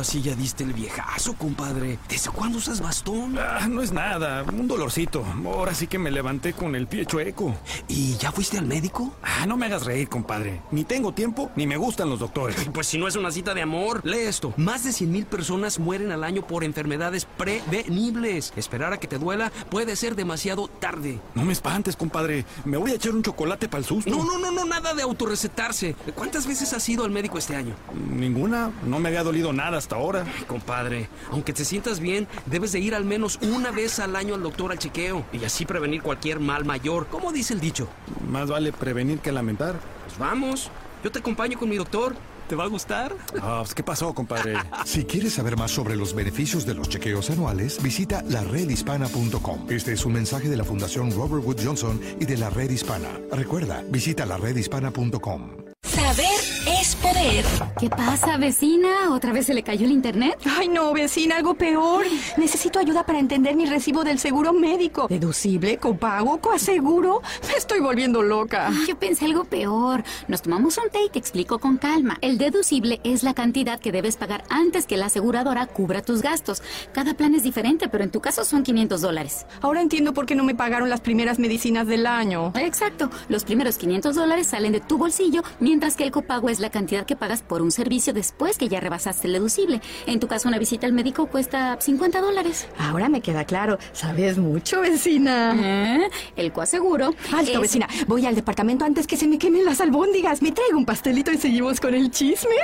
Ahora sí ya diste el viejazo, compadre. ¿Desde cuándo usas bastón? Ah, no es nada, un dolorcito. Ahora sí que me levanté con el pie chueco. ¿Y ya fuiste al médico? Ah, no me hagas reír, compadre. Ni tengo tiempo, ni me gustan los doctores. Pues si no es una cita de amor, lee esto. Más de 100 mil personas mueren al año por enfermedades prevenibles. Esperar a que te duela puede ser demasiado tarde. No me espantes, compadre. Me voy a echar un chocolate para el susto. No, no, no, no, nada de autorrecetarse. ¿Cuántas veces has ido al médico este año? Ninguna. No me había dolido nada hasta ahora. Compadre, aunque te sientas bien, debes de ir al menos una vez al año al doctor al chequeo y así prevenir cualquier mal mayor. ¿Cómo dice el dicho? Más vale prevenir que lamentar. Pues vamos, yo te acompaño con mi doctor. ¿Te va a gustar? Ah, pues, ¿qué pasó, compadre? [laughs] Si quieres saber más sobre los beneficios de los chequeos anuales, visita laredhispana.com. Este es un mensaje de la Fundación Robert Wood Johnson y de la Red Hispana. Recuerda, visita laredhispana.com. Saber es poder. ¿Qué pasa, vecina? ¿Otra vez se le cayó el internet? Ay, no, vecina, algo peor. Necesito ayuda para entender mi recibo del seguro médico. ¿Deducible, copago, coaseguro? Me estoy volviendo loca. Ay, yo pensé algo peor. Nos tomamos un té y te explico con calma. El deducible es la cantidad que debes pagar antes que la aseguradora cubra tus gastos. Cada plan es diferente, pero en tu caso son 500 dólares. Ahora entiendo por qué no me pagaron las primeras medicinas del año. Exacto. Los primeros 500 dólares salen de tu bolsillo, mientras que el copago es la cantidad que pagas por un servicio después que ya rebasaste el deducible. En tu caso, una visita al médico cuesta 50 dólares. Ahora me queda claro. Sabes mucho, vecina. ¿Eh? El coaseguro. Alto, es- vecina. Voy al departamento antes que se me quemen las albóndigas. Me traigo un pastelito y seguimos con el chisme. [laughs]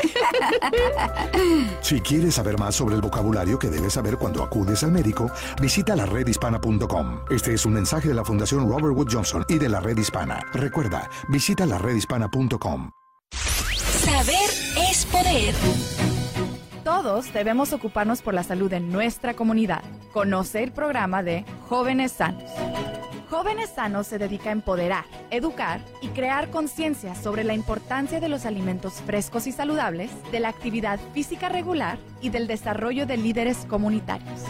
Si quieres saber más sobre el vocabulario que debes saber cuando acudes al médico, visita laredhispana.com. Este es un mensaje de la Fundación Robert Wood Johnson y de la Red Hispana. Recuerda, visita laredhispana.com. Saber es poder. Todos debemos ocuparnos por la salud de nuestra comunidad. Conoce el programa de Jóvenes Sanos. Jóvenes Sanos se dedica a empoderar, educar y crear conciencia sobre la importancia de los alimentos frescos y saludables, de la actividad física regular y del desarrollo de líderes comunitarios.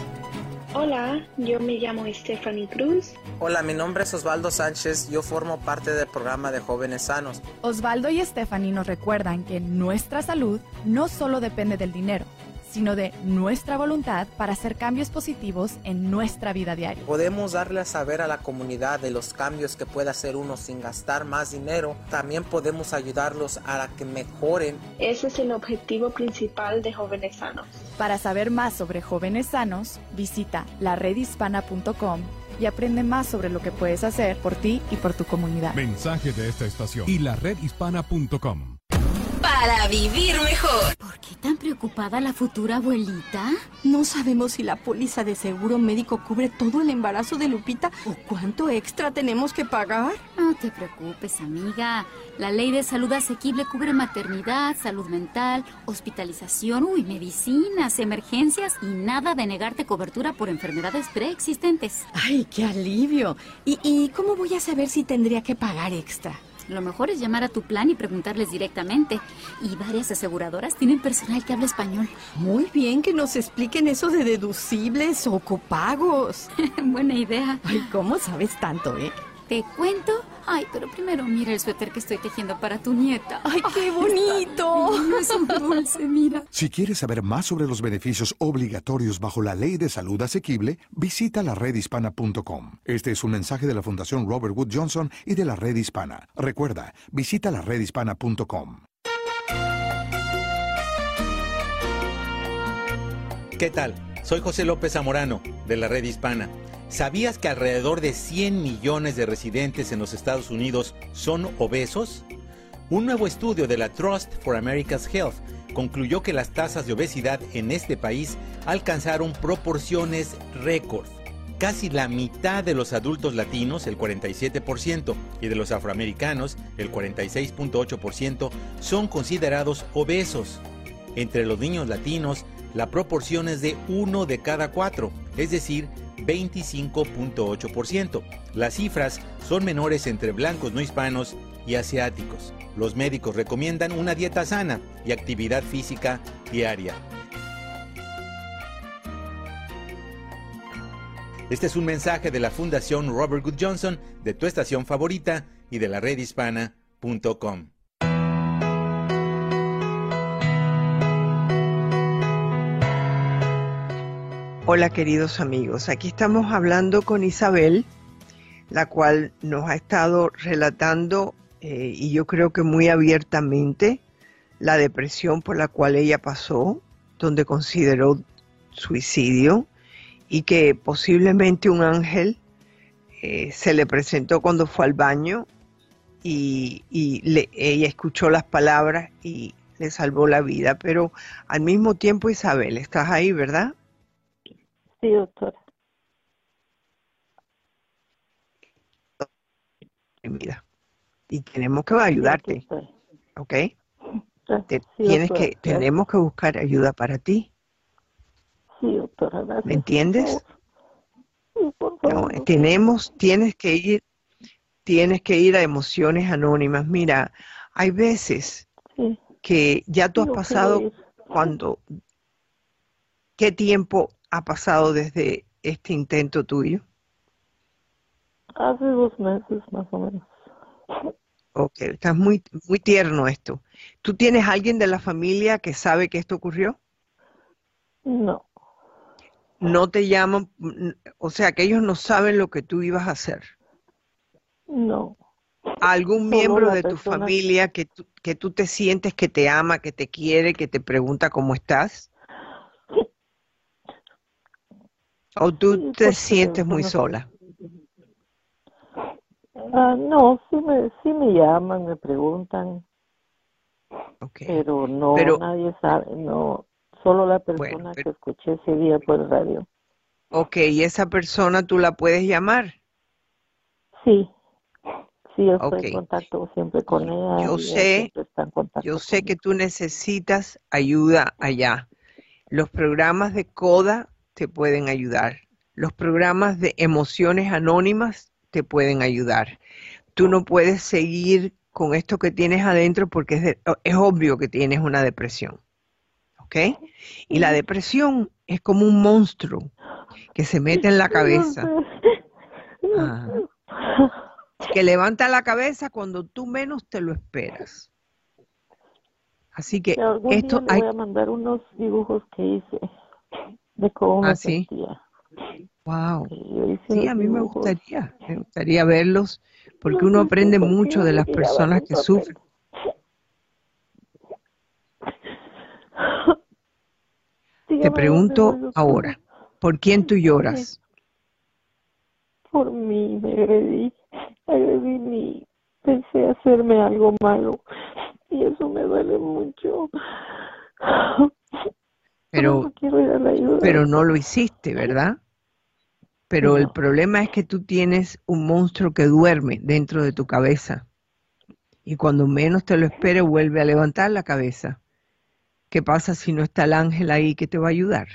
Hola, yo me llamo Stephanie Cruz. Hola, mi nombre es Osvaldo Sánchez. Yo formo parte del programa de Jóvenes Sanos. Osvaldo y Stephanie nos recuerdan que nuestra salud no solo depende del dinero, sino de nuestra voluntad para hacer cambios positivos en nuestra vida diaria. Podemos darle a saber a la comunidad de los cambios que puede hacer uno sin gastar más dinero. También podemos ayudarlos a que mejoren. Ese es el objetivo principal de Jóvenes Sanos. Para saber más sobre jóvenes sanos, visita laredhispana.com y aprende más sobre lo que puedes hacer por ti y por tu comunidad. Mensaje de esta estación y la redhispana.com. Para vivir mejor. ¿Por qué tan preocupada la futura abuelita? No sabemos si la póliza de seguro médico cubre todo el embarazo de Lupita o cuánto extra tenemos que pagar. No te preocupes, amiga. La ley de salud asequible cubre maternidad, salud mental, hospitalización, uy, medicinas, emergencias y nada de negarte cobertura por enfermedades preexistentes. Ay, qué alivio. ¿Y, ¿Y cómo voy a saber si tendría que pagar extra? Lo mejor es llamar a tu plan y preguntarles directamente. Y varias aseguradoras tienen personal que habla español. Muy bien que nos expliquen eso de deducibles o copagos. [laughs] Buena idea. Ay, ¿cómo sabes tanto, eh? ¿Te cuento? Ay, pero primero mira el suéter que estoy tejiendo para tu nieta. ¡Ay, qué bonito! Es un dulce, mira. Si quieres saber más sobre los beneficios obligatorios bajo la ley de salud asequible, visita laredhispana.com. Este es un mensaje de la Fundación Robert Wood Johnson y de la Red Hispana. Recuerda, visita laredhispana.com. ¿Qué tal? Soy José López Zamorano, de la Red Hispana. ¿Sabías que alrededor de 100 millones de residentes en los Estados Unidos son obesos? Un nuevo estudio de la Trust for America's Health concluyó que las tasas de obesidad en este país alcanzaron proporciones récord. Casi la mitad de los adultos latinos, el 47%, y de los afroamericanos, el 46.8%, son considerados obesos. Entre los niños latinos, la proporción es de uno de cada cuatro, es decir, 25.8%. Las cifras son menores entre blancos no hispanos y asiáticos. Los médicos recomiendan una dieta sana y actividad física diaria. Este es un mensaje de la Fundación Robert Good Johnson, de tu estación favorita y de la redhispana.com. Hola queridos amigos, aquí estamos hablando con Isabel, la cual nos ha estado relatando, eh, y yo creo que muy abiertamente, la depresión por la cual ella pasó, donde consideró suicidio y que posiblemente un ángel eh, se le presentó cuando fue al baño y, ella escuchó las palabras y le salvó la vida. Pero al mismo tiempo, Isabel, estás ahí, ¿verdad? Sí, doctora. Mira, y tenemos que ayudarte, ¿ok? tienes que, tenemos que buscar ayuda para ti. Sí, doctora, ¿Me entiendes? tenemos, tienes que ir, tienes que ir a emociones anónimas. Mira, hay veces que ya tú has pasado cuando, ¿qué tiempo ha pasado desde este intento tuyo? Hace dos meses más o menos. Ok, estás muy, muy tierno esto. ¿Tú tienes alguien de la familia que sabe que esto ocurrió? No no te llaman, o sea, que ellos no saben lo que tú ibas a hacer. No. ¿Algún miembro de tu familia que que tú te sientes que te ama, que te quiere, que te pregunta cómo estás? ¿O tú te sientes muy sola? Ah, no, sí me, sí me llaman, me preguntan. Pero no, nadie sabe, no, Solo la persona que escuché ese día por radio. Ok, ¿y esa persona tú la puedes llamar? Sí, sí, estoy en contacto siempre con ella. Yo sé, yo sé que tú necesitas ayuda allá. Los programas de CODA te pueden ayudar. Los programas de emociones anónimas te pueden ayudar. Tú no puedes seguir con esto que tienes adentro porque es, es obvio que tienes una depresión. ¿ok? Y la depresión es como un monstruo que se mete en la cabeza. Ah. Que levanta la cabeza cuando tú menos te lo esperas. Así que esto hay... voy a mandar unos dibujos que hice de cómo me ¿Ah, sentía. Wow. Sí, a mí me gustaría, me gustaría verlos porque uno aprende mucho de las personas que sufren. [laughs] Te pregunto ahora, ¿por quién tú lloras? Por mí, me agredí, agredí mi, pensé hacerme algo malo y eso me duele mucho. Pero, pero no lo hiciste, ¿verdad? Pero el problema es que tú tienes un monstruo que duerme dentro de tu cabeza y cuando menos te lo espere vuelve a levantar la cabeza. ¿Qué pasa si no está el ángel ahí que te va a ayudar?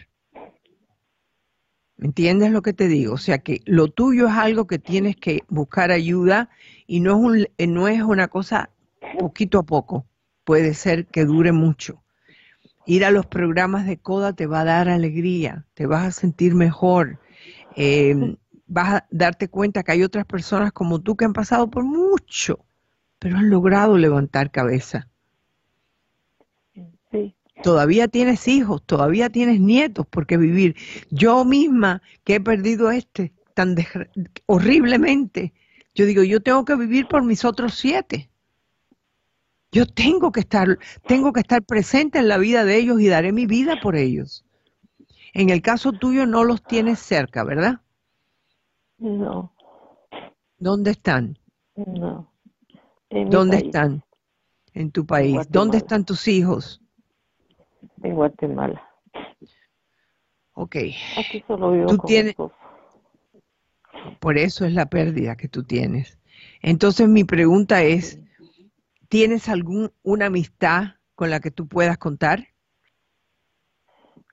¿Me entiendes lo que te digo? O sea que lo tuyo es algo que tienes que buscar ayuda y no es, un, eh, no es una cosa poquito a poco. Puede ser que dure mucho. Ir a los programas de CODA te va a dar alegría, te vas a sentir mejor, em, vas a darte cuenta que hay otras personas como tú que han pasado por mucho, pero han logrado levantar cabeza. Sí todavía tienes hijos, todavía tienes nietos por qué vivir. Yo misma que he perdido este tan horriblemente, yo digo, yo tengo que vivir por mis otros siete. Yo tengo que estar, tengo que estar presente en la vida de ellos y daré mi vida por ellos. En el caso tuyo no los tienes cerca, ¿verdad? No. ¿Dónde están? No. ¿Dónde están? En tu país. ¿Dónde están tus hijos? en Guatemala. Ok. Aquí solo vivo tú tienes, Por eso es la pérdida que tú tienes. Entonces mi pregunta es, ¿tienes alguna amistad con la que tú puedas contar?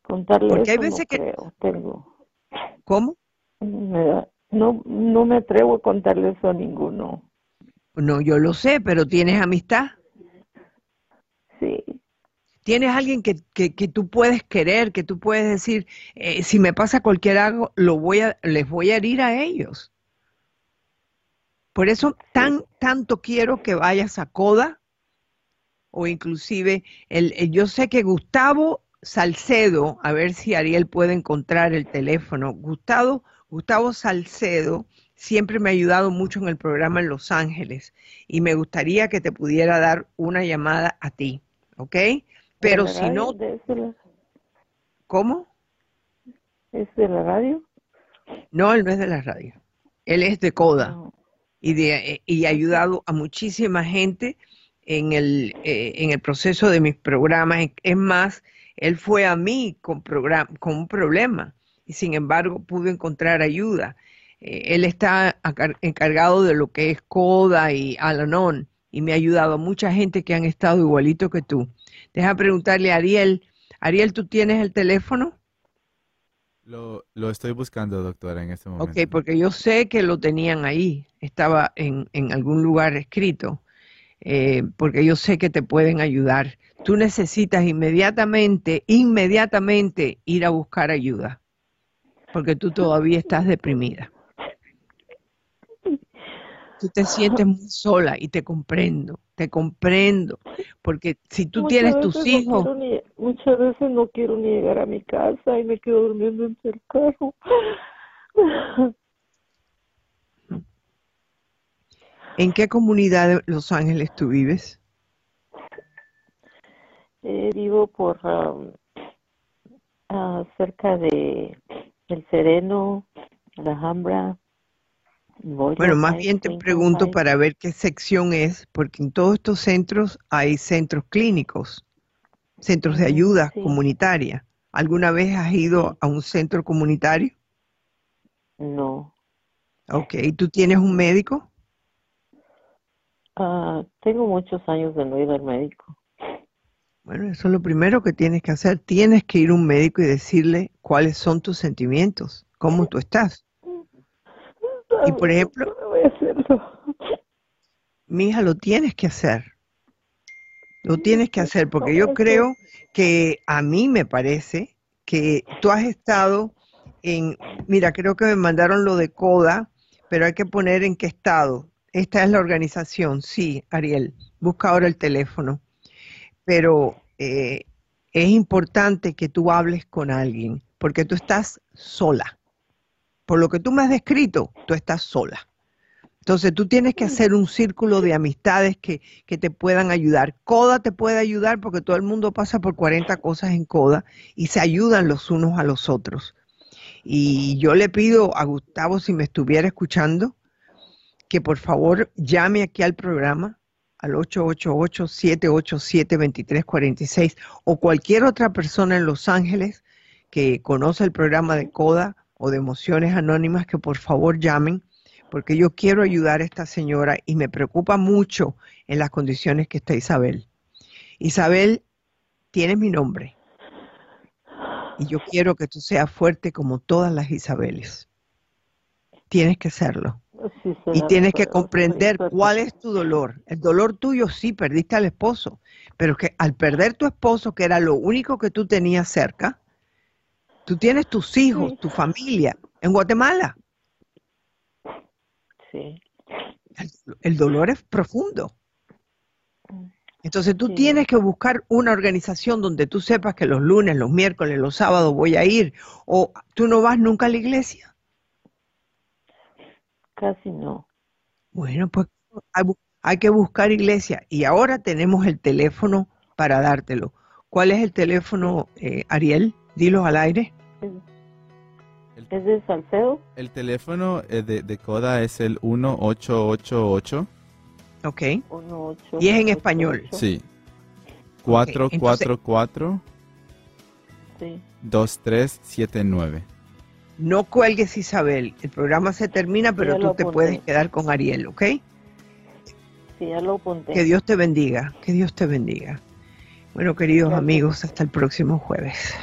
Contarle Porque hay veces que tengo. ¿Cómo? no, no me atrevo a contarle eso a ninguno. No, yo lo sé, pero ¿tienes amistad? Sí. Tienes alguien que, que, tú puedes querer, que tú puedes decir, eh, si me pasa cualquier algo, lo voy a, les voy a herir a ellos. Por eso tan, tanto quiero que vayas a Coda o inclusive el, yo sé que Gustavo Salcedo, a ver si Ariel puede encontrar el teléfono. Gustavo, Gustavo Salcedo siempre me ha ayudado mucho en el programa en Los Ángeles y me gustaría que te pudiera dar una llamada a ti, ¿ok? Pero si no... ¿Cómo? ¿Es de la radio? No, él no es de la radio. Él es de CODA y, de, y ha ayudado a muchísima gente en el, eh, en el proceso de mis programas. Es más, él fue a mí con, con un problema y sin embargo pudo encontrar ayuda. Eh, él está encargado de lo que es CODA y Alanon y me ha ayudado a mucha gente que han estado igualito que tú. Deja preguntarle a Ariel. Ariel, ¿tú tienes el teléfono? Lo, lo, estoy buscando, doctora, en este momento. Ok, porque yo sé que lo tenían ahí, estaba en, en algún lugar escrito, eh, porque yo sé que te pueden ayudar. Tú necesitas inmediatamente, inmediatamente ir a buscar ayuda, porque tú todavía estás deprimida. Tú te sientes muy sola y te comprendo, te comprendo, porque si tú tienes tus hijos... muchas veces no quiero ni llegar a mi casa y me quedo durmiendo en el carro. ¿En qué comunidad de Los Ángeles tú vives? Eh, vivo por um, uh, cerca de El Sereno, La Alhambra. Bueno, más bien te pregunto para ver qué sección es, porque en todos estos centros hay centros clínicos, centros de ayuda comunitaria. ¿Alguna vez has ido a un centro comunitario? No. Ok, ¿tú tienes un médico? Ah, tengo muchos años de no ir al médico. Bueno, eso es lo primero que tienes que hacer. Tienes que ir a un médico y decirle cuáles son tus sentimientos, cómo tú estás. Y por ejemplo, mi hija, lo tienes que hacer. Lo tienes que hacer porque yo creo que a mí me parece que tú has estado en, mira, creo que me mandaron lo de CODA, pero hay que poner en qué estado. Esta es la organización, sí, Ariel, busca ahora el teléfono. Pero eh, es importante que tú hables con alguien, porque tú estás sola por lo que tú me has descrito, tú estás sola. Entonces tú tienes que hacer un círculo de amistades que, que, te puedan ayudar. Coda te puede ayudar porque todo el mundo pasa por 40 cosas en Coda y se ayudan los unos a los otros. Y yo le pido a Gustavo, si me estuviera escuchando, que por favor llame aquí al programa al 888-787-2346 o cualquier otra persona en Los Ángeles que conoce el programa de CODA o de emociones anónimas que por favor llamen, porque yo quiero ayudar a esta señora y me preocupa mucho en las condiciones que está Isabel. Isabel, tienes mi nombre. Y yo quiero que tú seas fuerte como todas las Isabeles. Tienes que serlo. y tienes que comprender cuál es tu dolor. El dolor tuyo sí, perdiste al esposo, pero que al perder tu esposo, que era lo único que tú tenías cerca, Tú tienes tus hijos, tu familia en Guatemala. Sí. El, dolor es profundo. Entonces tú tienes que buscar una organización donde tú sepas que los lunes, los miércoles, los sábados voy a ir. O tú no vas nunca a la iglesia. Casi no. Bueno, pues hay, que buscar iglesia. Y ahora tenemos el teléfono para dártelo. ¿Cuál es el teléfono, eh, Ariel? Dilo al aire. ¿Es de Salcedo? El teléfono eh, de, de Coda es el 1888. Ok. y es en español. Sí. 444 sí. 2379. No cuelgues, Isabel. El programa se termina, pero tú te puedes quedar con Ariel, ¿ok? Sí, ya lo apunté. Que Dios te bendiga. Que Dios te bendiga. Bueno, queridos amigos, hasta el próximo jueves.